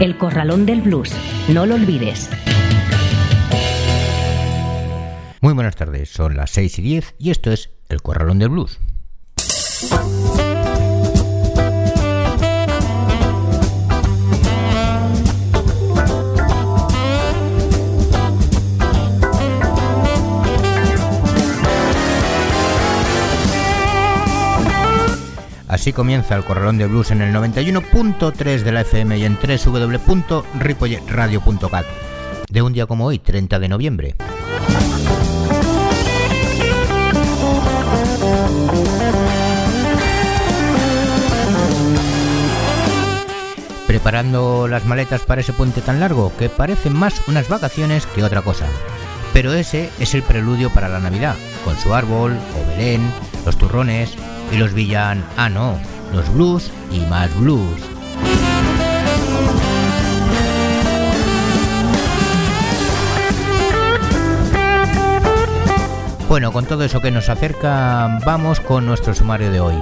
El Corralón del Blues. No lo olvides. Muy buenas tardes, son las 6 y 10 y esto es El Corralón del Blues. Así comienza el Corralón de Blues en el 91.3 de la FM y en www.ripolletradio.cat de un día como hoy, 30 de noviembre. preparando las maletas para ese puente tan largo que parecen más unas vacaciones que otra cosa. Pero ese es el preludio para la Navidad, con su árbol, o Belén, los turrones y los villan... Ah, no, los blues y más blues. Bueno, con todo eso que nos acerca, vamos con nuestro sumario de hoy.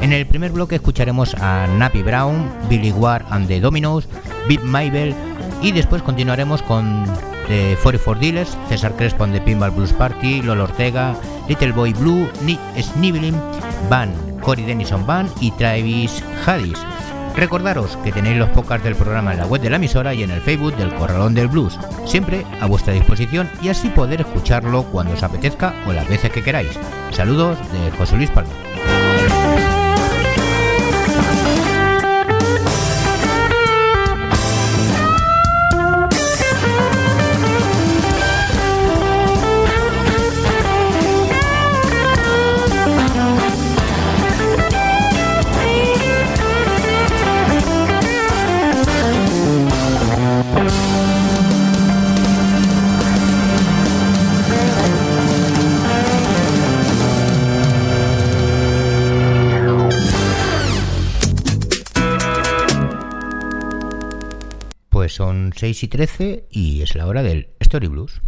En el primer bloque escucharemos a Nappy Brown, Billy Ward and the Dominoes, Big Maybell y después continuaremos con The 44 Dealers, César Crespo and the Pinball Blues Party, Lolo Ortega, Little Boy Blue, Nick Sniveling, Van, Cory Denison Band y Travis Hadis. Recordaros que tenéis los podcasts del programa en la web de la emisora y en el Facebook del Corralón del Blues, siempre a vuestra disposición y así poder escucharlo cuando os apetezca o las veces que queráis. Saludos de José Luis Palma. 6 y 13 y es la hora del Story Blues.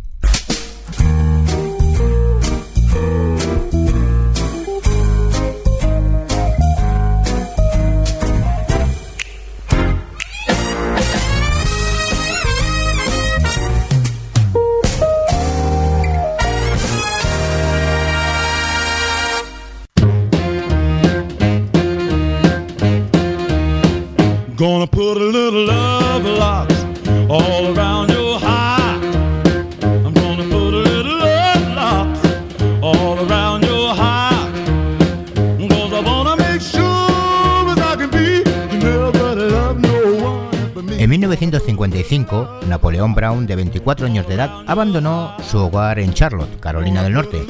1955, Napoleón Brown, de 24 años de edad, abandonó su hogar en Charlotte, Carolina del Norte,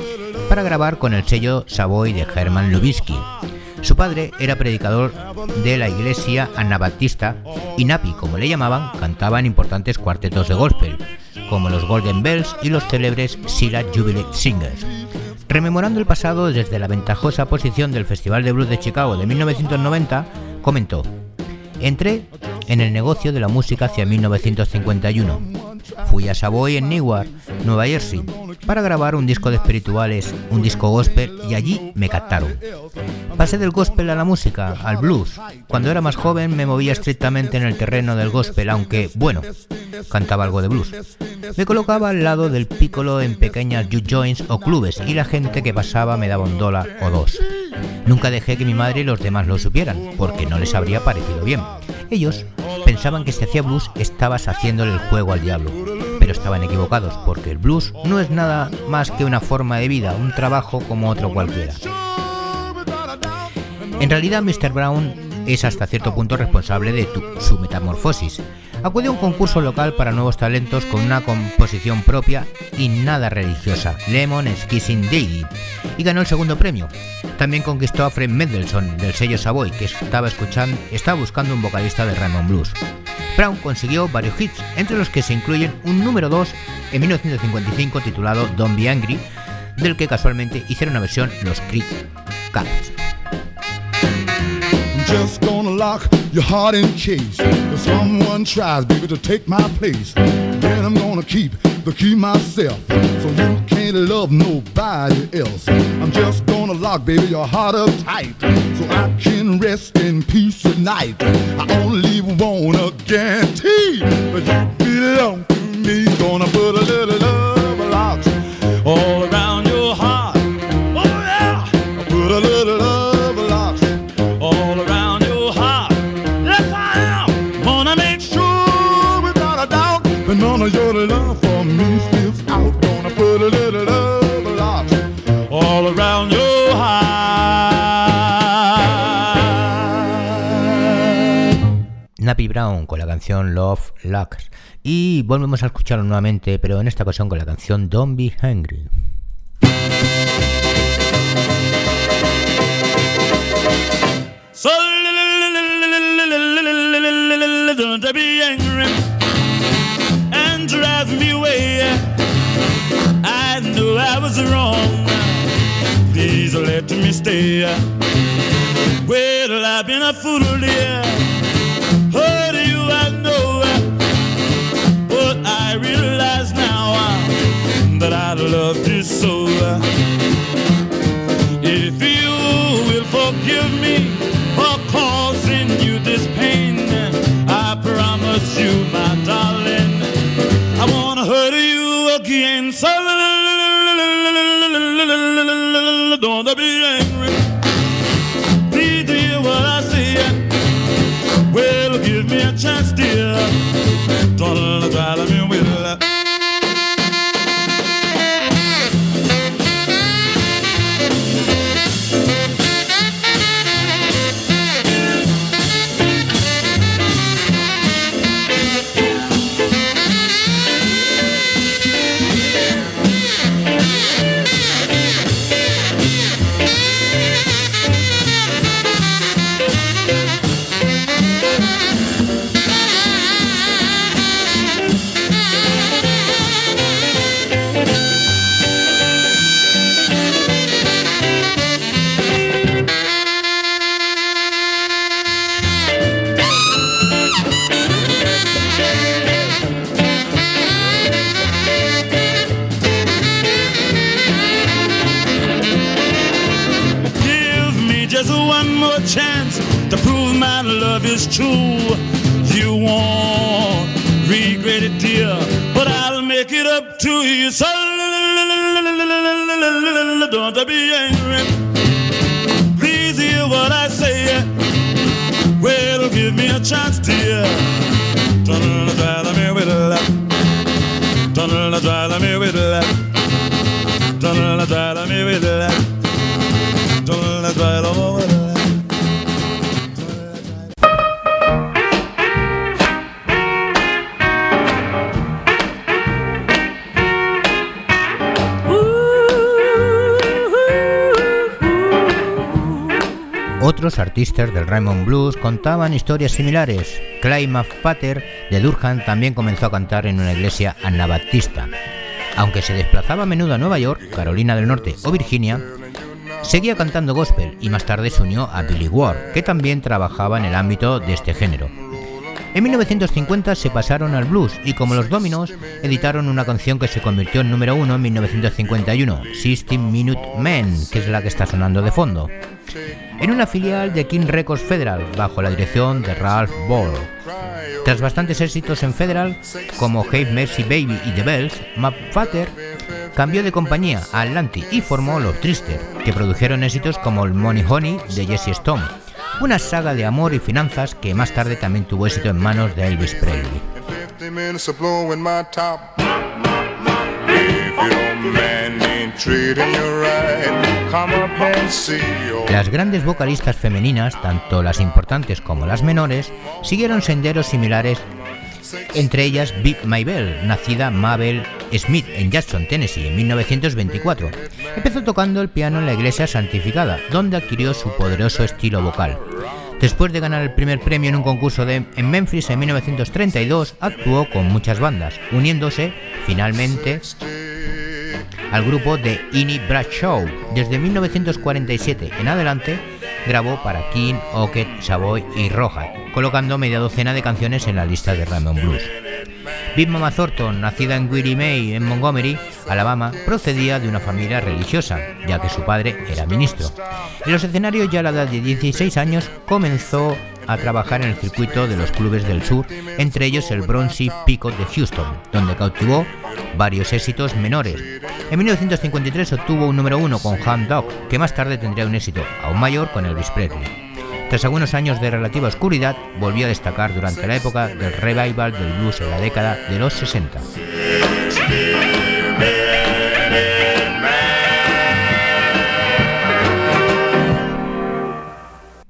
para grabar con el sello Savoy de Herman Lubisky. Su padre era predicador de la iglesia anabaptista y Napi, como le llamaban, cantaba importantes cuartetos de gospel, como los Golden Bells y los célebres Sila Jubilee Singers. Rememorando el pasado desde la ventajosa posición del Festival de Blues de Chicago de 1990, comentó, entré en el negocio de la música hacia 1951. Fui a Savoy en Newark, Nueva Jersey, para grabar un disco de espirituales, un disco gospel y allí me captaron. Pasé del gospel a la música, al blues. Cuando era más joven me movía estrictamente en el terreno del gospel, aunque, bueno, cantaba algo de blues. Me colocaba al lado del piccolo en pequeñas juke joints o clubes y la gente que pasaba me daba un dólar o dos. Nunca dejé que mi madre y los demás lo supieran, porque no les habría parecido bien. Ellos pensaban que si hacía blues estabas haciéndole el juego al diablo, pero estaban equivocados, porque el blues no es nada más que una forma de vida, un trabajo como otro cualquiera. En realidad, Mr. Brown es hasta cierto punto responsable de su metamorfosis. Acudió a un concurso local para nuevos talentos con una composición propia y nada religiosa, Lemon Kissing Daily, y ganó el segundo premio. También conquistó a Fred Mendelssohn del sello Savoy, que estaba, escuchando, estaba buscando un vocalista de Raymond Blues. Brown consiguió varios hits, entre los que se incluyen un número 2 en 1955 titulado Don't Be Angry, del que casualmente hicieron una versión los Creek Cats. Just gonna lock your heart in case if someone tries, baby, to take my place. Then I'm gonna keep the key myself, so you can't love nobody else. I'm just gonna lock, baby, your heart up tight, so I can rest in peace at night. I only wanna guarantee that you belong to me. Gonna put a little love lock all heart. Nappy Brown con la canción Love Locks. Y volvemos a escucharlo nuevamente, pero en esta ocasión con la canción Don't Be Hungry. So don't be angry and drive me away. I know I was wrong. Please let me stay. Well, I've been a fool, dear. Causing you this pain, I promise you, my darling, I wanna hurt you again. So don't be angry. Please hear what I say. Well, give me a chance, dear. Don't try to Artistas del Raymond Blues contaban historias similares. Clay McFatter de Durham también comenzó a cantar en una iglesia anabaptista. Aunque se desplazaba a menudo a Nueva York, Carolina del Norte o Virginia, seguía cantando gospel y más tarde se unió a Billy Ward, que también trabajaba en el ámbito de este género. En 1950 se pasaron al blues y como los Dominos editaron una canción que se convirtió en número uno en 1951, 16 Minute Men, que es la que está sonando de fondo, en una filial de King Records Federal bajo la dirección de Ralph Ball. Tras bastantes éxitos en Federal, como Hey Mercy Baby y The Bells, McFatter cambió de compañía a Atlantic y formó Los Trister, que produjeron éxitos como el Money Honey de Jesse Stone, una saga de amor y finanzas que más tarde también tuvo éxito en manos de Elvis Presley. 50 minutes of blowing my top. If your man ain't treating you right, come up and see your Las grandes vocalistas femeninas, tanto las importantes como las menores, siguieron senderos similares, entre ellas Beat Maybell, nacida Mabel Smith en Jackson, Tennessee, en 1924. Empezó tocando el piano en la iglesia santificada, donde adquirió su poderoso estilo vocal. Después de ganar el primer premio en un concurso de, en Memphis en 1932, actuó con muchas bandas, uniéndose finalmente al grupo de Innie Show. Desde 1947 en adelante grabó para King, Ocket, Savoy y Roja, colocando media docena de canciones en la lista de Raymond Blues. Big Mama nacida en Willie May, en Montgomery, Alabama, procedía de una familia religiosa, ya que su padre era ministro. En los escenarios ya a la edad de 16 años comenzó a trabajar en el circuito de los clubes del sur, entre ellos el Bronzy Peacock de Houston, donde cautivó varios éxitos menores. En 1953 obtuvo un número uno con Hand Dog, que más tarde tendría un éxito aún mayor con Elvis Presley. Tras algunos años de relativa oscuridad, volvió a destacar durante la época del revival del blues en la década de los 60.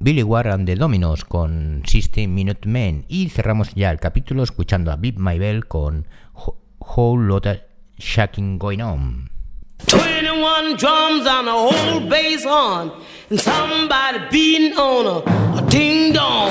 Billy Warren de Dominos con System Minute Men y cerramos ya el capítulo escuchando a Beat My Bell con Whole lot of Shaking Going On. 21 drums on a whole bass horn, and somebody beating on a, a ding dong.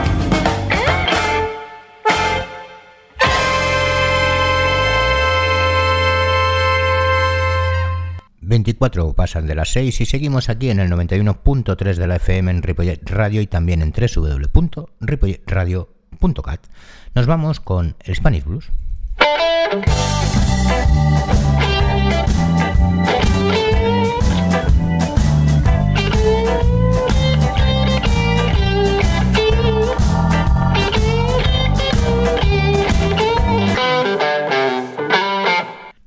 24 pasan de las 6 y seguimos aquí en el 91.3 de la FM en Ripollet Radio y también en www.ripolletradio.cat. Nos vamos con el Spanish Blues.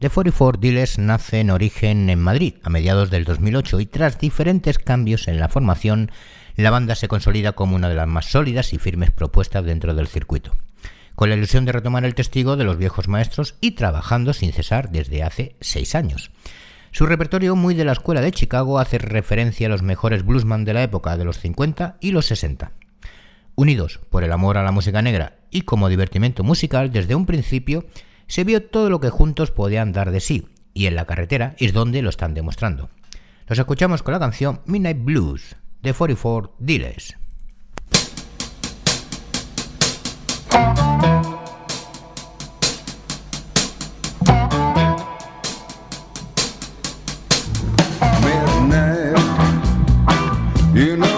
De 44 Dealers nace en origen en Madrid a mediados del 2008 y tras diferentes cambios en la formación, la banda se consolida como una de las más sólidas y firmes propuestas dentro del circuito, con la ilusión de retomar el testigo de los viejos maestros y trabajando sin cesar desde hace seis años. Su repertorio, muy de la escuela de Chicago, hace referencia a los mejores bluesman de la época de los 50 y los 60. Unidos por el amor a la música negra y como divertimento musical, desde un principio se vio todo lo que juntos podían dar de sí, y en la carretera es donde lo están demostrando. Los escuchamos con la canción Midnight Blues de 44 Dealers. midnight. You know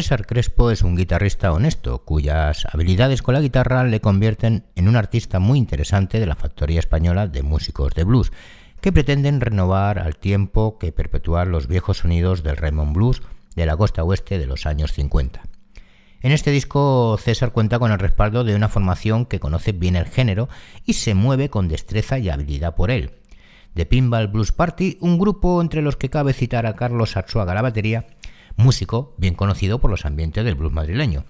César Crespo es un guitarrista honesto, cuyas habilidades con la guitarra le convierten en un artista muy interesante de la factoría española de músicos de blues, que pretenden renovar al tiempo que perpetuar los viejos sonidos del Raymond Blues de la costa oeste de los años 50. En este disco César cuenta con el respaldo de una formación que conoce bien el género y se mueve con destreza y habilidad por él. The Pinball Blues Party, un grupo entre los que cabe citar a Carlos Arzuaga la batería, músico bien conocido por los ambientes del blues madrileño.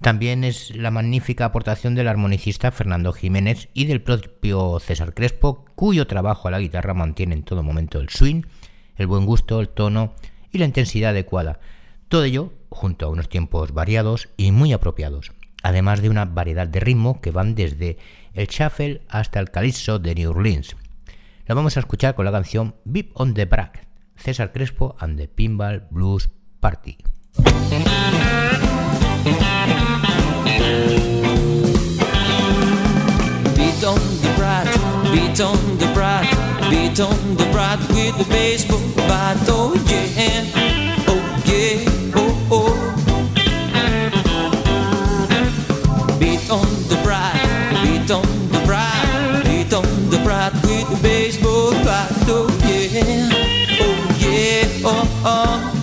También es la magnífica aportación del armonicista Fernando Jiménez y del propio César Crespo, cuyo trabajo a la guitarra mantiene en todo momento el swing, el buen gusto, el tono y la intensidad adecuada. Todo ello junto a unos tiempos variados y muy apropiados, además de una variedad de ritmo que van desde el shuffle hasta el calypso de New Orleans. Lo vamos a escuchar con la canción Beep on the Brack, César Crespo and the Pinball Blues Party. Beat on the brat, beat on the brat, beat on the brat with the baseball bat. Oh yeah, oh yeah, oh oh. Beat on the brat, beat on the brat, beat on the brat with the baseball bat. Oh yeah, oh yeah, oh oh.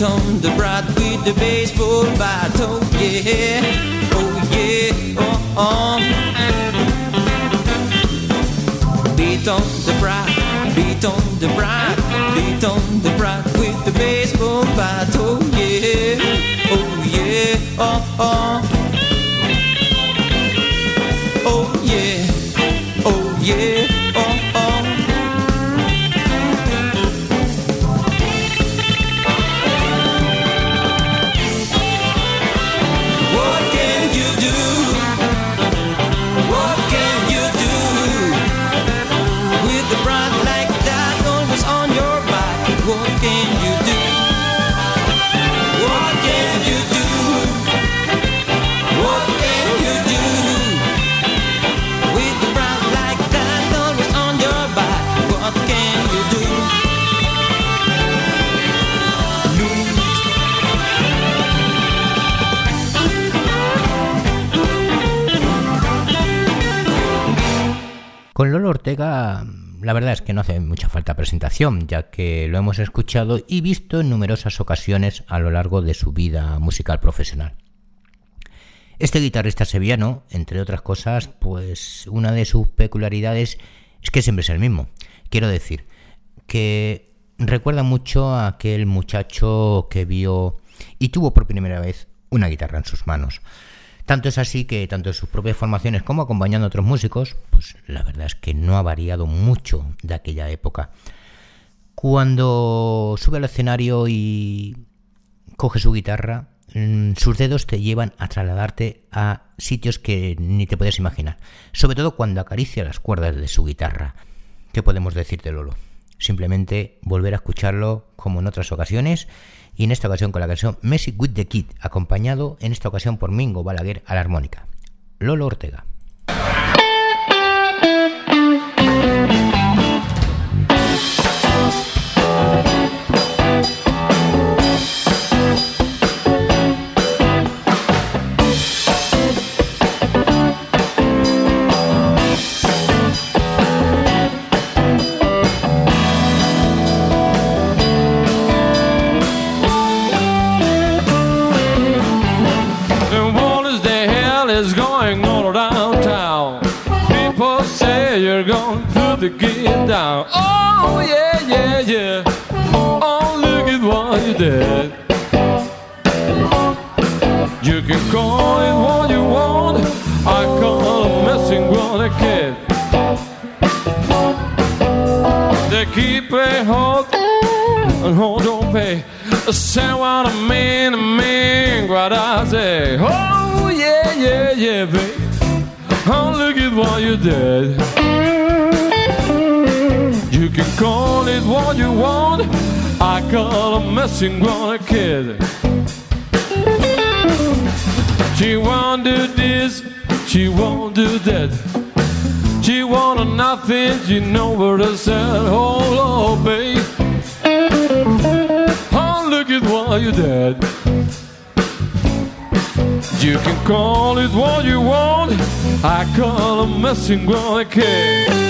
Oh, uh-uh. beat on the brat with the baseball bat. Oh yeah, oh yeah, oh oh. Beat on the brat, beat on the brat, beat on Ortega, la verdad es que no hace mucha falta presentación, ya que lo hemos escuchado y visto en numerosas ocasiones a lo largo de su vida musical profesional. Este guitarrista sevillano, entre otras cosas, pues una de sus peculiaridades es que siempre es el mismo. Quiero decir, que recuerda mucho a aquel muchacho que vio y tuvo por primera vez una guitarra en sus manos. Tanto es así que tanto en sus propias formaciones como acompañando a otros músicos, pues la verdad es que no ha variado mucho de aquella época. Cuando sube al escenario y coge su guitarra, mm, sus dedos te llevan a trasladarte a sitios que ni te puedes imaginar. Sobre todo cuando acaricia las cuerdas de su guitarra. ¿Qué podemos decir de Lolo? Simplemente volver a escucharlo como en otras ocasiones y en esta ocasión con la canción Messi with the Kid, acompañado en esta ocasión por Mingo Balaguer a la armónica. Lolo Ortega. You did. You can call it what you want. I call it messing with a kid. They keep a hold and hold don't pay. Say what I mean, I mean what I say. Oh, yeah, yeah, yeah, babe. Oh, look at what you did. You can call it what you want. I call a messing on a kid. She won't do this, she won't do that. She wanted nothing, she know what I said. Oh, Lord, babe. Oh, look at what you did. You can call it what you want. I call a messing with a kid.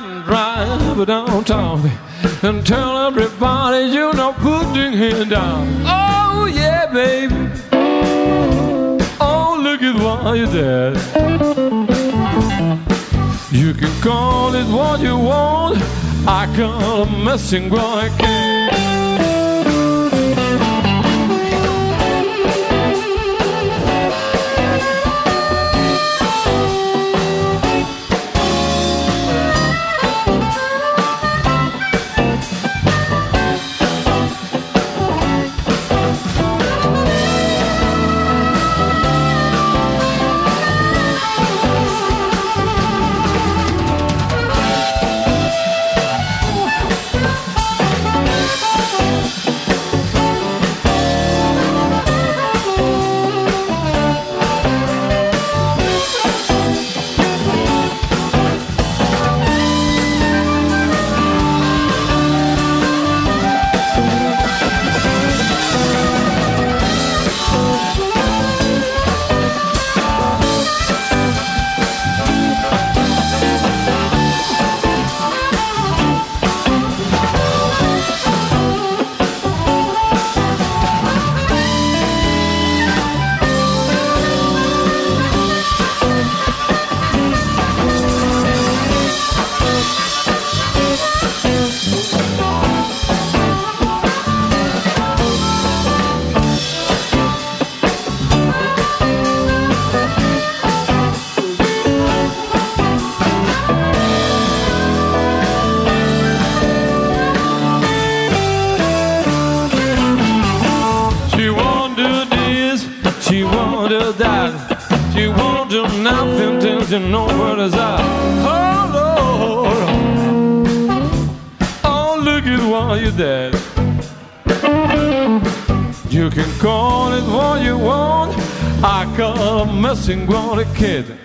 Car and drive downtown and tell everybody you're not putting him down. Oh, yeah, baby. Oh, look at what you did. You can call it what you want. I call a messing boy call a messing with a kid.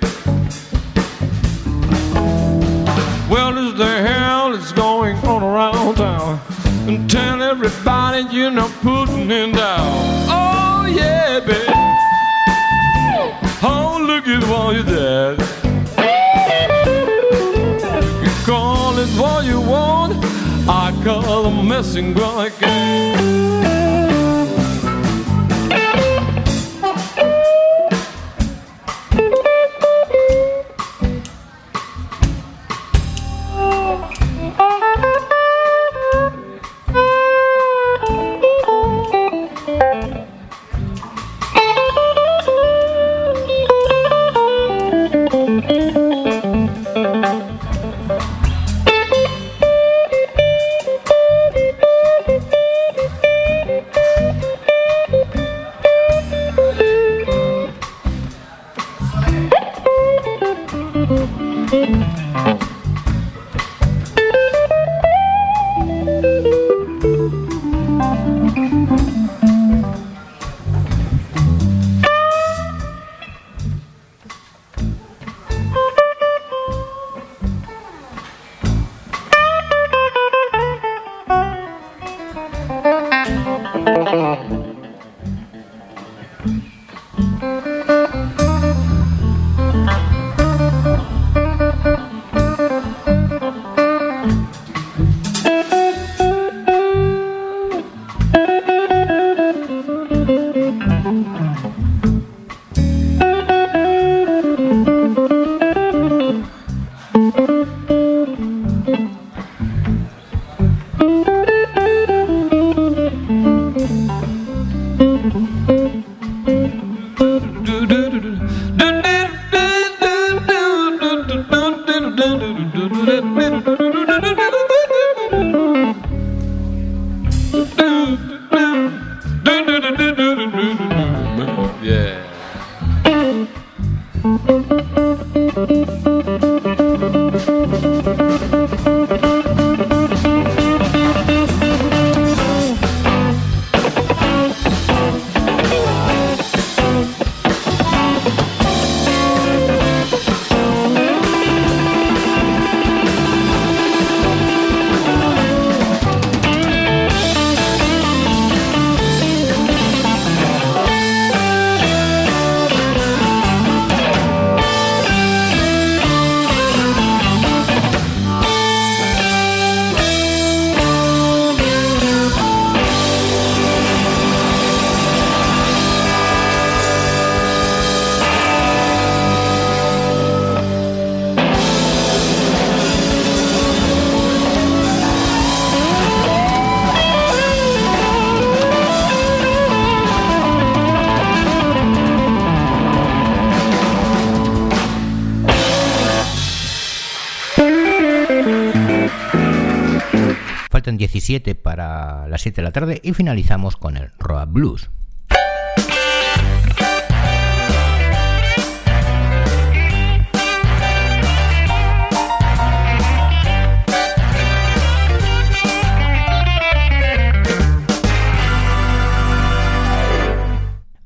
7 de la tarde y finalizamos con el Road Blues.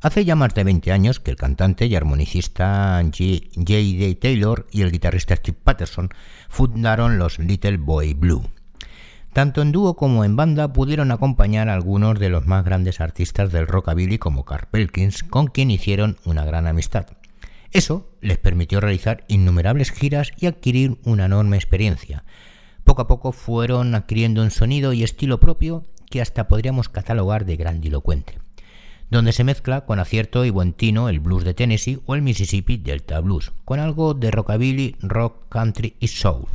Hace ya más de 20 años que el cantante y armonicista J.D. Taylor y el guitarrista Steve Patterson fundaron los Little Boy Blue. Tanto en dúo como en banda pudieron acompañar a algunos de los más grandes artistas del rockabilly como Carl Perkins, con quien hicieron una gran amistad. Eso les permitió realizar innumerables giras y adquirir una enorme experiencia. Poco a poco fueron adquiriendo un sonido y estilo propio que hasta podríamos catalogar de grandilocuente, donde se mezcla con acierto y buen tino el blues de Tennessee o el Mississippi Delta Blues, con algo de rockabilly, rock, country y soul.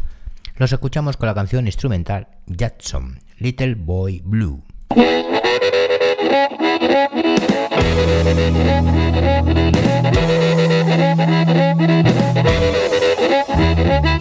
Los escuchamos con la canción instrumental Jackson, Little Boy Blue.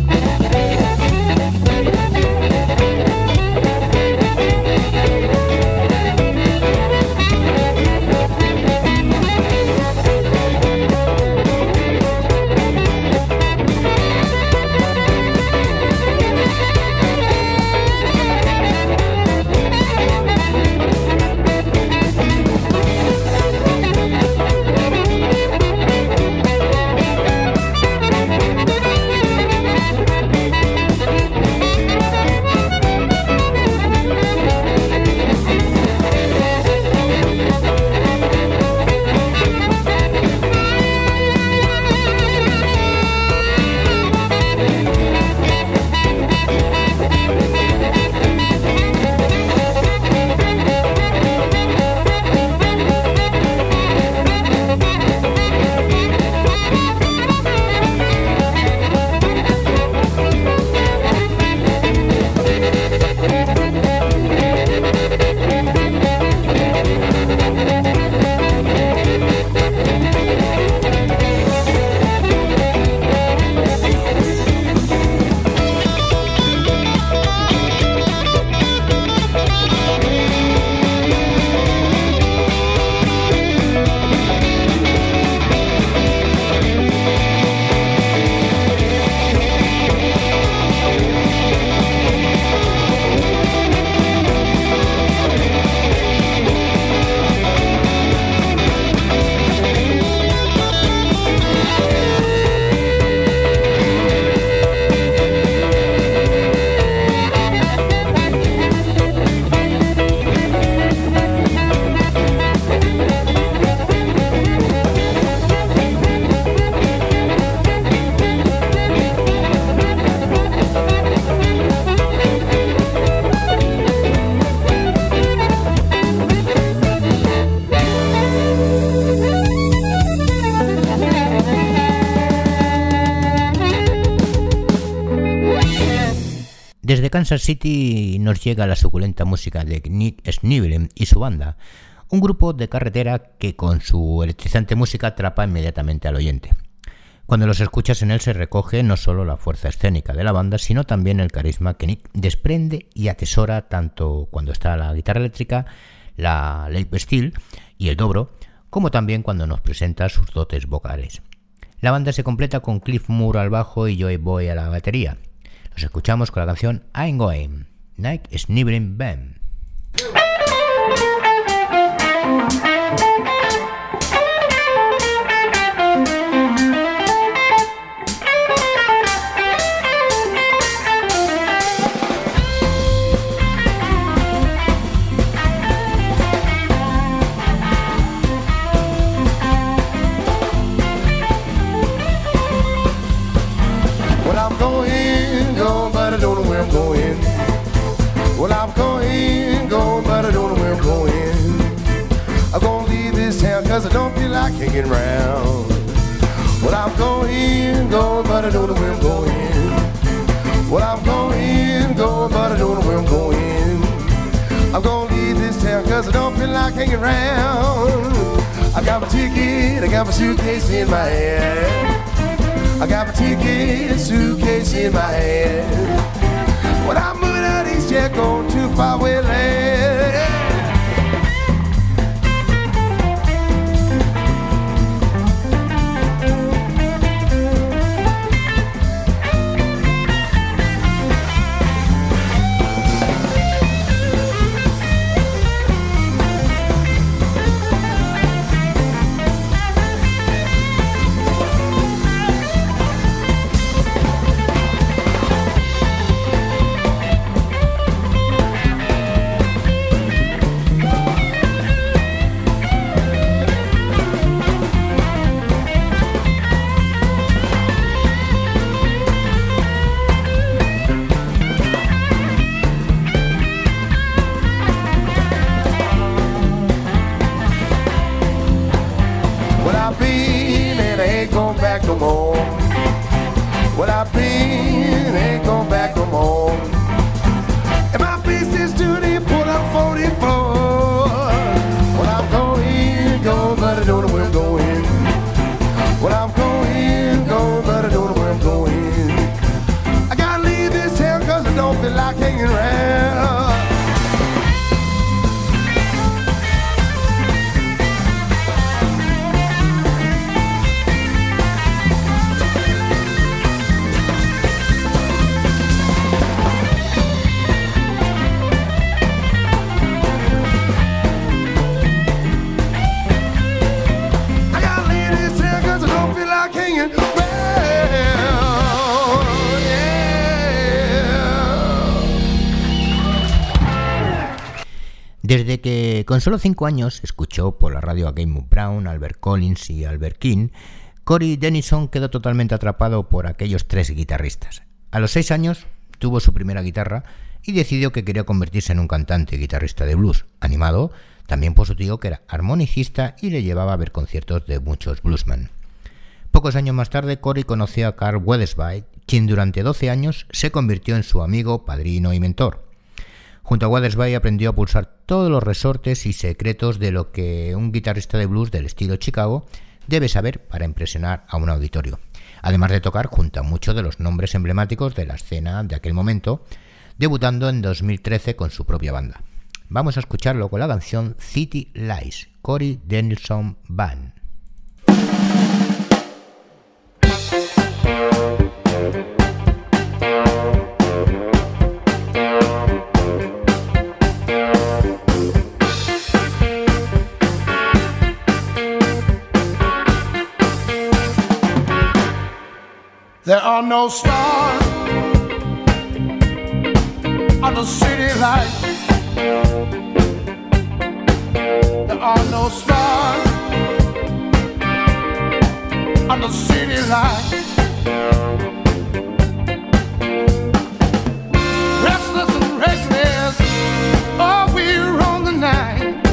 Kansas City nos llega la suculenta música de Nick Snivelen y su banda, un grupo de carretera que con su electrizante música atrapa inmediatamente al oyente. Cuando los escuchas en él se recoge no solo la fuerza escénica de la banda, sino también el carisma que Nick desprende y atesora tanto cuando está la guitarra eléctrica, la late steel y el dobro, como también cuando nos presenta sus dotes vocales. La banda se completa con Cliff Moore al bajo y Joey Boy a la batería. Los escuchamos con la canción I'm Going, Nike Sniveling Band. Feel hanging around. Well, I'm going, going, but I don't know where I'm going. Well, I'm going, going, but I don't know where I'm going. I'm gonna leave this town cause I don't feel like hanging around. I got my ticket, I got my suitcase in my hand. I got my ticket, suitcase in my hand. When I'm moving out east, yeah, going to faraway land. Desde que con solo 5 años escuchó por la radio a Game Brown, Albert Collins y Albert King, Cory Denison quedó totalmente atrapado por aquellos tres guitarristas. A los 6 años tuvo su primera guitarra y decidió que quería convertirse en un cantante y guitarrista de blues, animado también por su tío que era armonicista y le llevaba a ver conciertos de muchos bluesmen. Pocos años más tarde, Cory conoció a Carl Weathersby, quien durante 12 años se convirtió en su amigo, padrino y mentor. Junto a Weathersby aprendió a pulsar todos los resortes y secretos de lo que un guitarrista de blues del estilo Chicago debe saber para impresionar a un auditorio, además de tocar junto a muchos de los nombres emblemáticos de la escena de aquel momento, debutando en 2013 con su propia banda. Vamos a escucharlo con la canción City Lies, Cory Denilson Band. There are no stars on the city lights. There are no stars on the city lights. Restless and reckless, oh, we're on the night.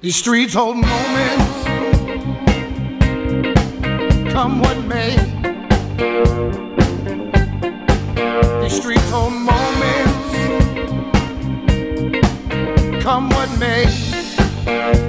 These streets hold moments come what may. for moments. Come what may.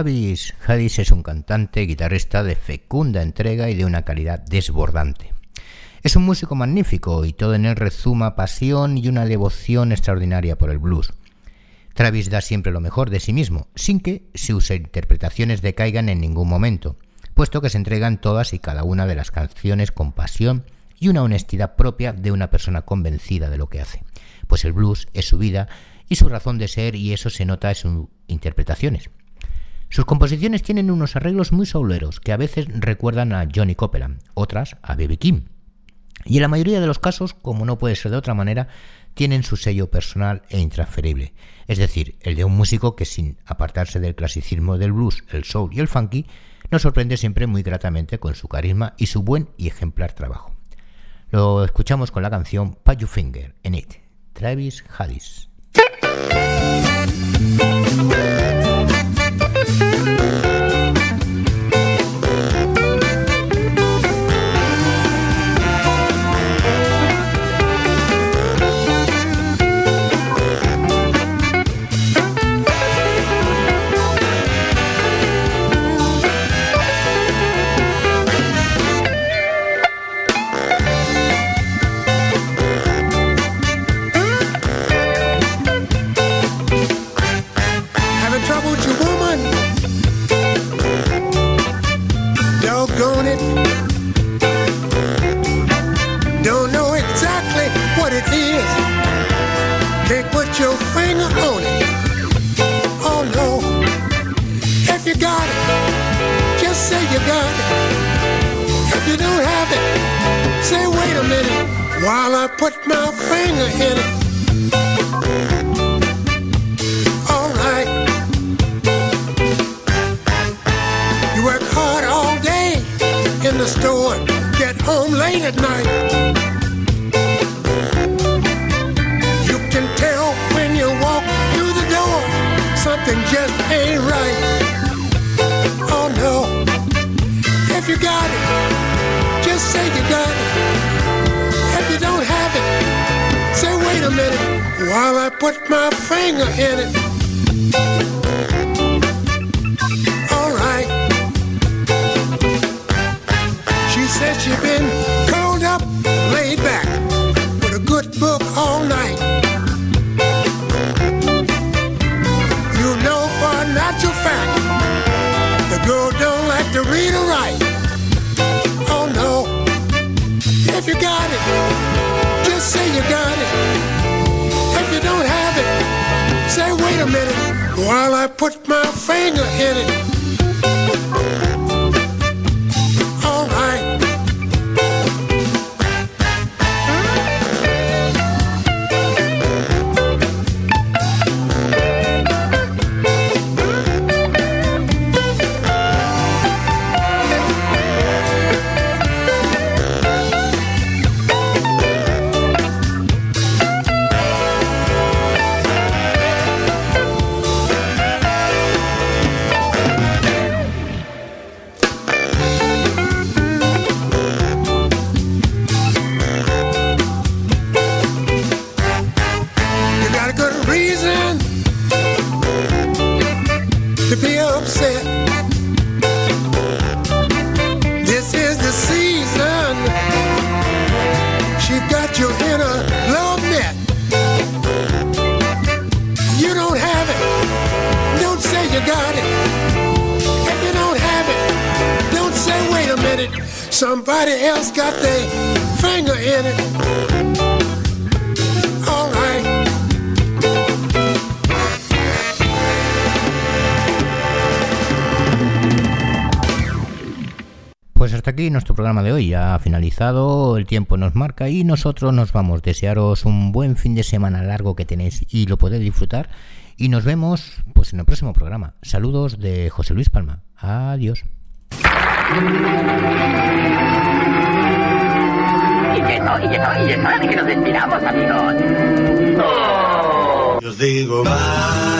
Travis Hadis es un cantante, guitarrista de fecunda entrega y de una calidad desbordante. Es un músico magnífico y todo en él rezuma pasión y una devoción extraordinaria por el blues. Travis da siempre lo mejor de sí mismo, sin que sus interpretaciones decaigan en ningún momento, puesto que se entregan todas y cada una de las canciones con pasión y una honestidad propia de una persona convencida de lo que hace, pues el blues es su vida y su razón de ser y eso se nota en sus interpretaciones. Sus composiciones tienen unos arreglos muy souleros que a veces recuerdan a Johnny Copeland, otras a B.B. King. Y en la mayoría de los casos, como no puede ser de otra manera, tienen su sello personal e intransferible, es decir, el de un músico que sin apartarse del clasicismo del blues, el soul y el funky, nos sorprende siempre muy gratamente con su carisma y su buen y ejemplar trabajo. Lo escuchamos con la canción Put Your Finger in It, Travis Hadis. Música say wait a minute while I put my finger in it. All right. You work hard all day in the store, get home late at night. You can tell when you walk through the door, something just ain't right. Oh no. If you got it, say you got it. If you don't have it, say wait a minute while I put my finger in it. All right. She said she been curled up, laid back, got it, just say you got it. If you don't have it, say wait a minute while I put my finger in it. Programa de hoy. Ya ha finalizado, el tiempo nos marca y nosotros nos vamos. Desearos un buen fin de semana largo que tenéis y lo podéis disfrutar. Y nos vemos pues en el próximo programa. Saludos de José Luis Palma. Adiós. Y y y que nos. Os digo bye,